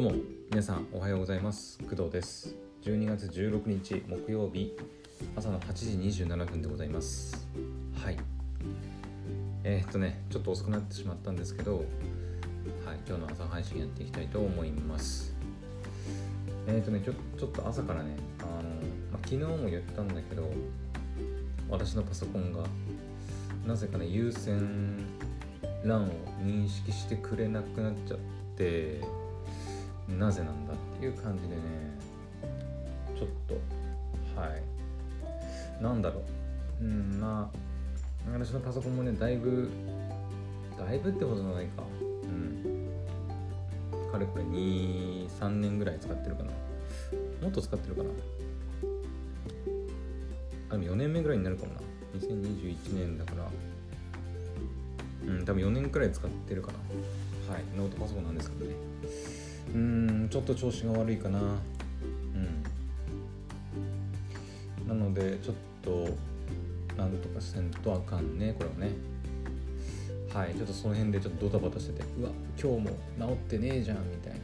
どうも皆さんおはようございます。工藤です。12月16日木曜日朝の8時27分でございます。はい。えー、っとねちょっと遅くなってしまったんですけどはい今日の朝配信やっていきたいと思います。えー、っとねちょちょっと朝からねあの、ま、昨日も言ったんだけど私のパソコンがなぜかね優先欄を認識してくれなくなっちゃってなぜなんだっていう感じでねちょっとはい。なんだろう。うんまあ私のパソコンもねだいぶだいぶってことないか。うん。かれこれ23年ぐらい使ってるかな。もっと使ってるかな。あでも4年目ぐらいになるかもな。2021年だから。うん多分4年くらい使ってるかな。はい。ノートパソコンなんですけどね。うんちょっと調子が悪いかな。うん。なのでちょっとなんとかせんとあかんねこれはね。はいちょっとその辺でちょっとドタバタしててうわ今日も治ってねえじゃんみたいな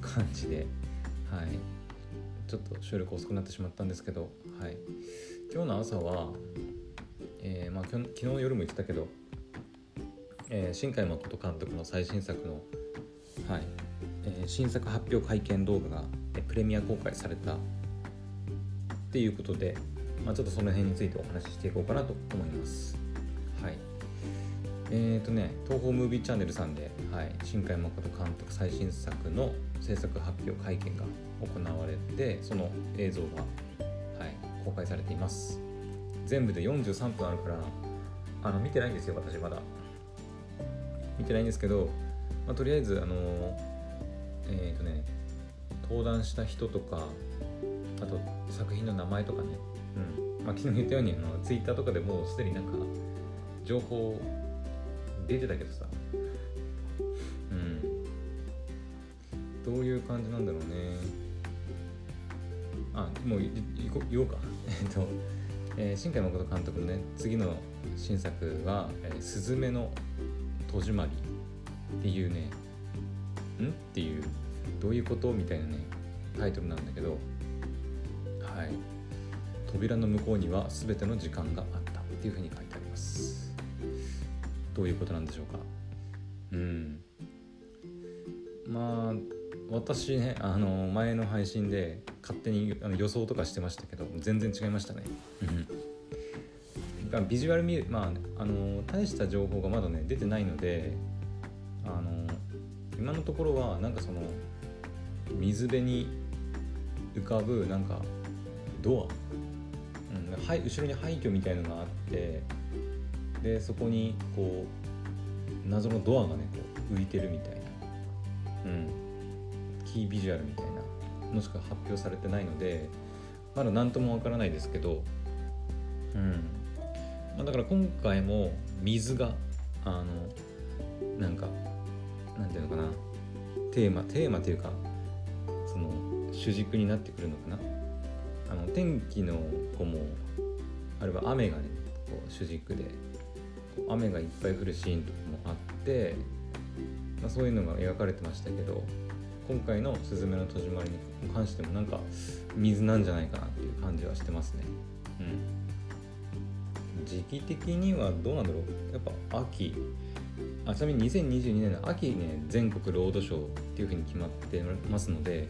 感じで。はい。ちょっと収録遅くなってしまったんですけどはい。今日の朝はえー、まあ、昨日の夜も言ってたけど、えー、新海誠監督の最新作の、はい。え、新作発表会見動画が、プレミア公開されたっていうことで、まあ、ちょっとその辺についてお話ししていこうかなと思います。はいえーとね、東宝ムービーチャンネルさんで、はい、新海誠監督最新作の制作発表会見が行われてその映像が、はい、公開されています。全部で43分あるからあの見てないんですよ私まだ見てないんですけど、まあ、とりあえずあのえっ、ー、とね登壇した人とかあと作品の名前とかね、うん。まあ、昨日言ったようにあのツイッターとかでもうすでになんか情報出てたけどさ。うん。どういう感じなんだろうね。あもう言おうか。えっとえー、新海誠監督のね次の新作は「えー、すずめの戸締まり」っていうねん？っていうどういうこと？みたいなねタイトルなんだけどはい。扉の向こうには全ての時間があったっていうふうに書いてあります。どういうことなんでしょうか？うん。まあ私ねあの前の配信で勝手にあの予想とかしてましたけど全然違いましたね。うん、ビジュアル見るまああの大した情報がまだね出てないのであの今のところはなんかその水辺に浮かぶなんかドア、うん、はい後ろに廃墟みたいのがあってでそこにこう謎のドアがねこう浮いてるみたいな、うん、キービジュアルみたいなのしか発表されてないのでまだ何ともわからないですけど、うん。まあ、だから今回も水があのなんかなんていうのかな。テーマテーマというか主軸になってくるのかな？あの天気の子もあるいは雨がねこう主軸で雨がいっぱい降るシーンとかもあって、まあ、そういうのが描かれてましたけど今回の「すずめの戸締まり」に関してもなんか水なんじゃないかなっていう感じはしてますね。うん。時期的にはどうなんだろう？やっぱ秋。あちなみに2022年の秋ね全国ロードショーっていうふうに決まってますので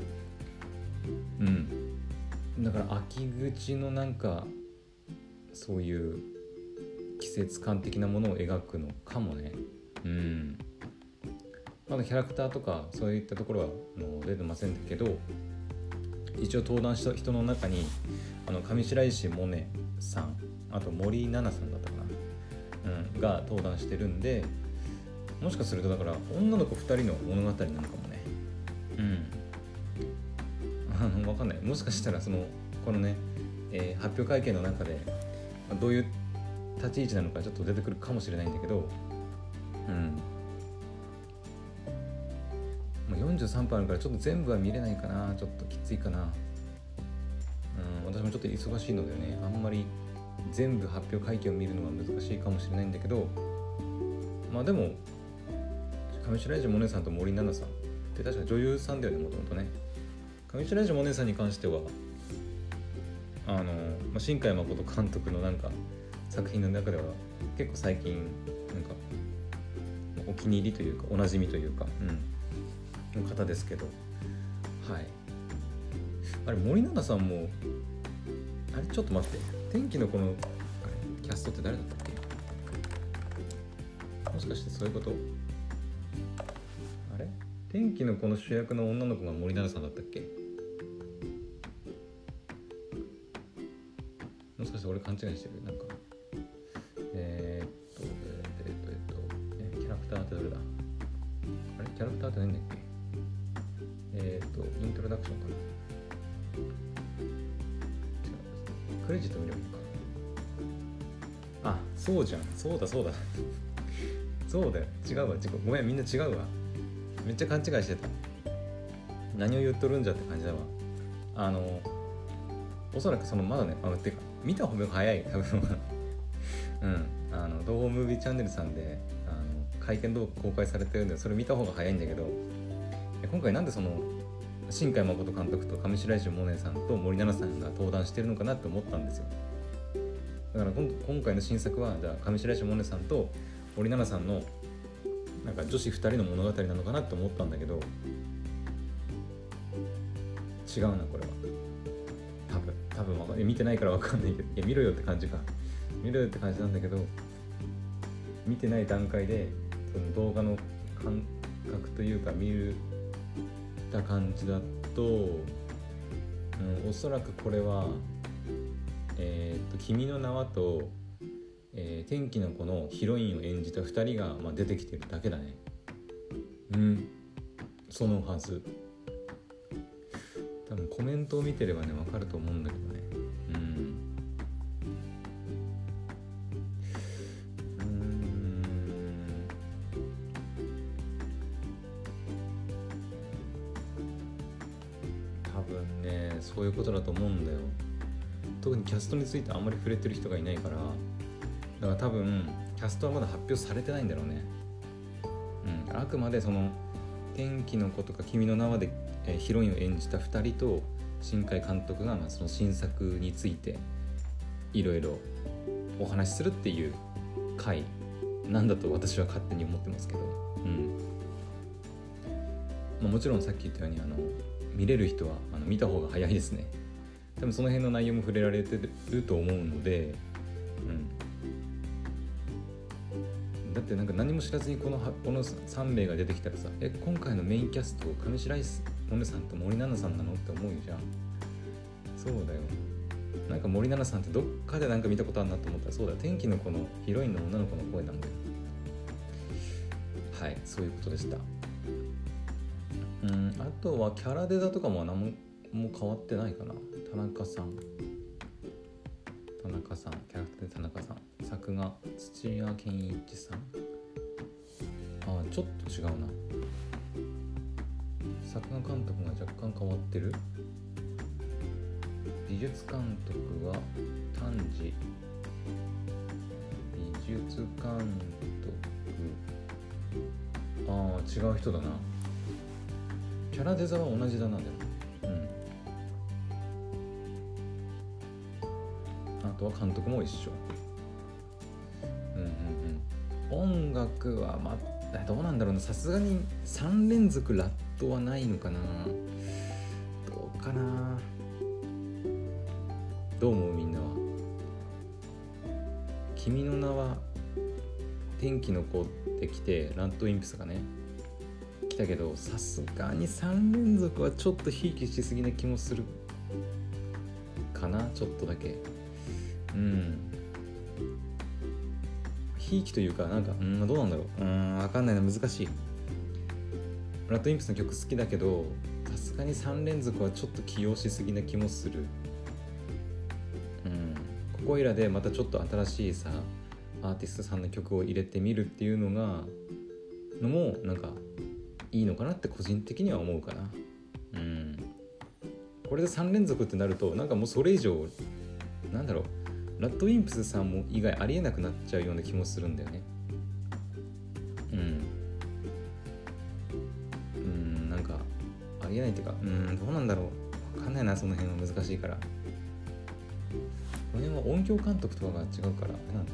うん。だから秋口のなんかそういう季節感的なものを描くのかもね。うん。まだキャラクターとかそういったところはの出てませんけど一応登壇した人の中にあの上白石萌音さんあと森七菜さんだったかな、うん、が登壇してるんでもしかするとだから女の子2人の物語なのかもね。うん。あの分かんない。もしかしたらそのこのね、えー、発表会見の中でどういう立ち位置なのかちょっと出てくるかもしれないんだけどうん。43分あるからちょっと全部は見れないかなちょっときついかな。うん私もちょっと忙しいのでねあんまり全部発表会見を見るのは難しいかもしれないんだけどまあでも上白石萌音さんと森七菜さんっって確か女優さんだよねもともとね上白石萌音さんに関してはあの、まあ、新海誠監督のなんか作品の中では結構最近なんかお気に入りというかおなじみというか、うん、の方ですけどはい。あれ森七菜さんもあれちょっと待って天気のこのキャストって誰だったっけ？もしかしてそういうこと？天気のこの主役の女の子が森七菜さんだったっけ？もしかして俺勘違いしてる？なんか。えー、っとえー、っとえー、っとえー、キャラクターってどれだ？あれ？キャラクターって何だっけ？えー、っとイントロダクションかな？クレジット見ればいいか。あそうじゃん。そうだそうだ。そうだよ。違うわ。ごめんみんな違うわ。めっちゃ勘違いしてた。何を言っとるんじゃって感じだわ。あのおそらくそのまだねあてか見た方が早い多分うん。あの東方ムービーチャンネルさんであの会見動画公開されてるんでそれ見た方が早いんだけど今回なんでその新海誠監督と上白石萌音さんと森七菜さんが登壇してるのかなって思ったんですよ。だから今回の新作はじゃあ上白石萌音さんと森七菜さんのなんか女子2人の物語なのかなって思ったんだけど違うなこれは。多分多分分か見てないから分かんないけどいや見ろよって感じか。見ろよって感じなんだけど見てない段階でその動画の感覚というか見るた感じだと、うん、おそらくこれは「えー、っと君の名は」と、えー「天気の子」のヒロインを演じた2人が、まあ、出てきてるだけだね。うん。そのはず。多分コメントを見てればね分かると思うんだけどね。そういうことだと思うんだよ。特にキャストについてあんまり触れてる人がいないから。だから多分キャストはまだ発表されてないんだろうね。うん。あくまでその天気の子とか君の名はで、えヒロインを演じた2人と新海監督がまあその新作についていろいろお話しするっていう回なんだと私は勝手に思ってますけど。うん。まあ、もちろんさっき言ったようにあの見れる人はあの見た方が早いですね。多分その辺の内容も触れられてると思うので、だってなんか何も知らずにこのこの3名が出てきたらさえ今回のメインキャスト上白石萌音さんと森七菜さんなの？って思うじゃん。そうだよ。なんか森七菜さんってどっかでなんか見たことあるなと思ったらそうだ天気の子のヒロインの女の子の声なんだよ。はいそういうことでした。うんあとはキャラデザとかも何もも変わってないかな。田中さん。田中さん。キャラクターで田中さん。作画土屋健一さん。あちょっと違うな。作画監督が若干変わってる？美術監督は丹治。美術監督。ああ違う人だな。キャラデザは同じだなでも。うん。あとは監督も一緒。音楽はまあどうなんだろうな。さすがに3連続ラットはないのかな。どうかな。どう思うみんなは「君の名は天気の子」ってきてラッドインプスがね来たけどさすがに3連続はちょっとひいきしすぎな気もするかな。ちょっとだけ。うん。ひいきというかなんかうん。どうなんだろう。うん分かんないな。難しい。ブラッドインプスの曲好きだけどさすがに3連続はちょっと起用しすぎな気もする。うん。ここいらでまたちょっと新しいさアーティストさんの曲を入れてみるっていうのがのもなんかいいのかなって個人的には思うかな。うん。これで3連続ってなるとなんかもうそれ以上なんだろうラッドウィンプスさんも以外ありえなくなっちゃうような気もするんだよね。うん。うんなんかありえないっていうかうんどうなんだろう。分かんないなその辺は難しいから。この辺は音響監督とかが違うからなんだ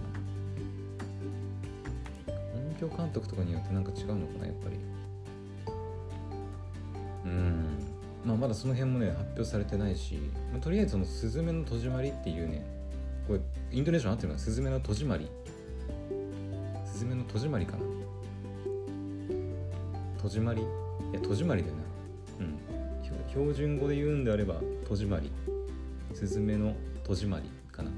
な。音響監督とかによってなんか違うのかなやっぱり。うん。まあまだその辺もね発表されてないし、まあ、とりあえずその「すずめの戸締まり」っていうねこれイントネーション合ってるの？かな「すずめの戸締まり」「すずめの戸締まり」かな。戸締まり？いや戸締まりだよな。うん。標準語で言うんであれば戸締まり。すずめの戸締まりかな。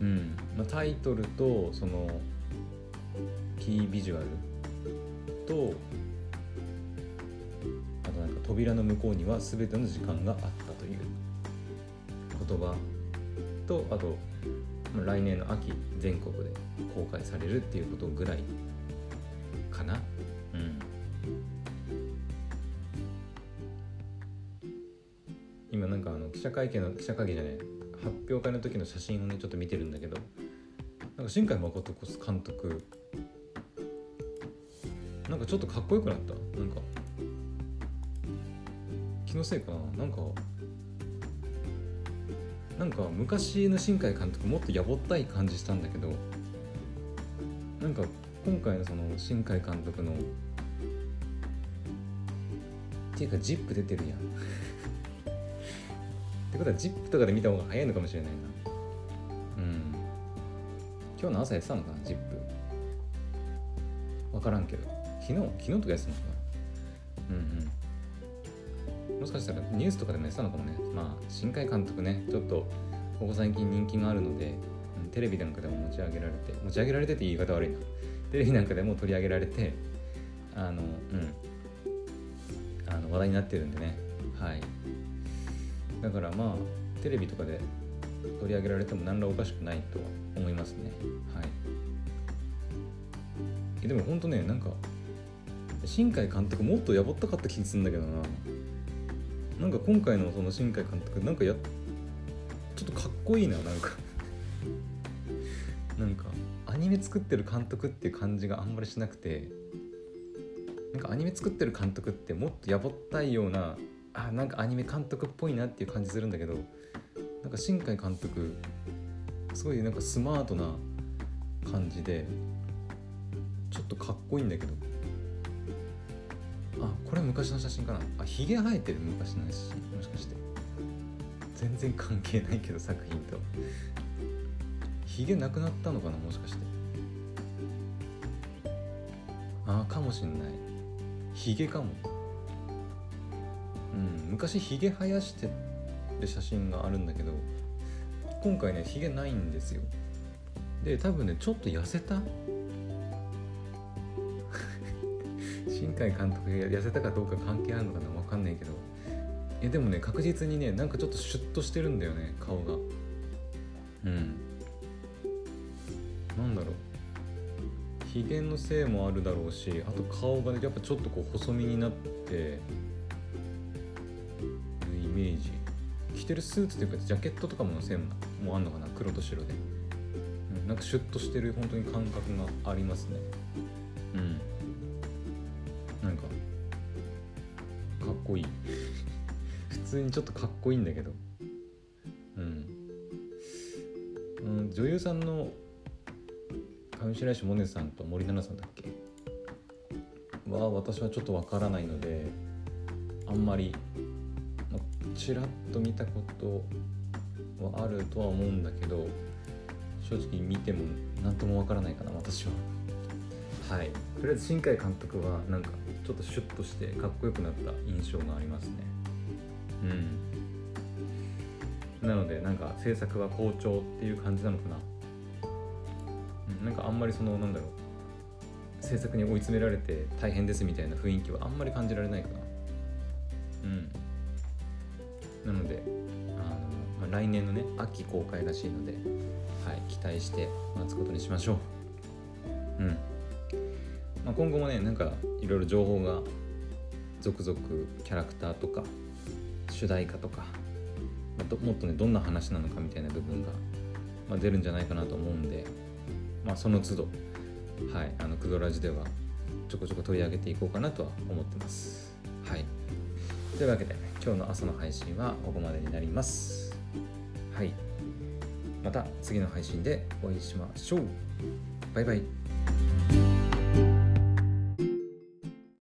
うん、うん。まあ、タイトルとそのキービジュアルとあとなんか扉の向こうには全ての時間があった。言葉とあと来年の秋全国で公開されるっていうことぐらいかな。うん。今なんかあの記者会見の記者会見じゃない発表会の時の写真をねちょっと見てるんだけどなんか新海誠監督なんかちょっとかっこよくなった。なんか気のせいかな。なんかなんか昔の新海監督もっとやぼったい感じしたんだけどなんか今回のその新海監督のっていうか「ジップ出てるやん。ってことは「ジップとかで見た方が早いのかもしれないな。うん。今日の朝やってたのかな「ジップ。分からんけど。昨日昨日とかやってたのかな。うんうん。もしかしたらニュースとかでもやってたのかもね。まあ新海監督ねちょっとここ最近人気があるのでテレビなんかでも持ち上げられて持ち上げられてって言い方悪いな。テレビなんかでも取り上げられてあのうん。あの話題になってるんでね。はい。だからまあテレビとかで取り上げられても何らおかしくないとは思いますね。はい。えでもほんとねなんか新海監督もっとやぼったかった気がするんだけどな。なんか今回のその新海監督なんかやちょっとかっこいいななんか。なんかアニメ作ってる監督っていう感じがあんまりしなくて。なんかアニメ作ってる監督ってもっとやぼったいようなあなんかアニメ監督っぽいなっていう感じするんだけどなんか新海監督すごいなんかスマートな感じでちょっとかっこいいんだけど。これ昔の写真かな？あひげ生えてる昔の写真？もしかして。全然関係ないけど作品と。ひげなくなったのかな？もしかして。ああかもしんない。ひげかも。うん昔ひげ生やしてる写真があるんだけど今回ねひげないんですよ。で多分ねちょっと痩せた海監督が痩せたかどうか関係あるのかな分かんないけど。えでもね確実にねなんかちょっとシュッとしてるんだよね顔が。うん。なんだろう。ひげのせいもあるだろうしあと顔がねやっぱちょっとこう細身になってるイメージ。着てるスーツというかジャケットとかものせいももあんのかな黒と白で、うん、なんかシュッとしてる本当に感覚がありますね。うんこいい。普通にちょっとかっこいいんだけど。うん、うん、女優さんの上白石萌音さんと森七菜さんだっけ？は私はちょっとわからないのであんまり、まあ、ちらっと見たことはあるとは思うんだけど正直見ても何ともわからないかな私は。はい。とりあえず新海監督はなんかちょっとシュッとしてかっこよくなった印象がありますね。うん。なのでなんか制作は好調っていう感じなのかな。うんなんかあんまりそのなんだろう。制作に追い詰められて大変ですみたいな雰囲気はあんまり感じられないかな。うん。なのであの、まあ、来年のね秋公開らしいので、はい、期待して待つことにしましょう。うん、まあ、今後もねなんかいろいろ情報が続々キャラクターとか主題歌とか、もっとねどんな話なのかみたいな部分が、まあ、出るんじゃないかなと思うんで、まあ、その都度はいあのクドラジではちょこちょこ取り上げていこうかなとは思ってます。はい。というわけで今日の朝の配信はここまでになります。はい。また次の配信でお会いしましょう。バイバイ。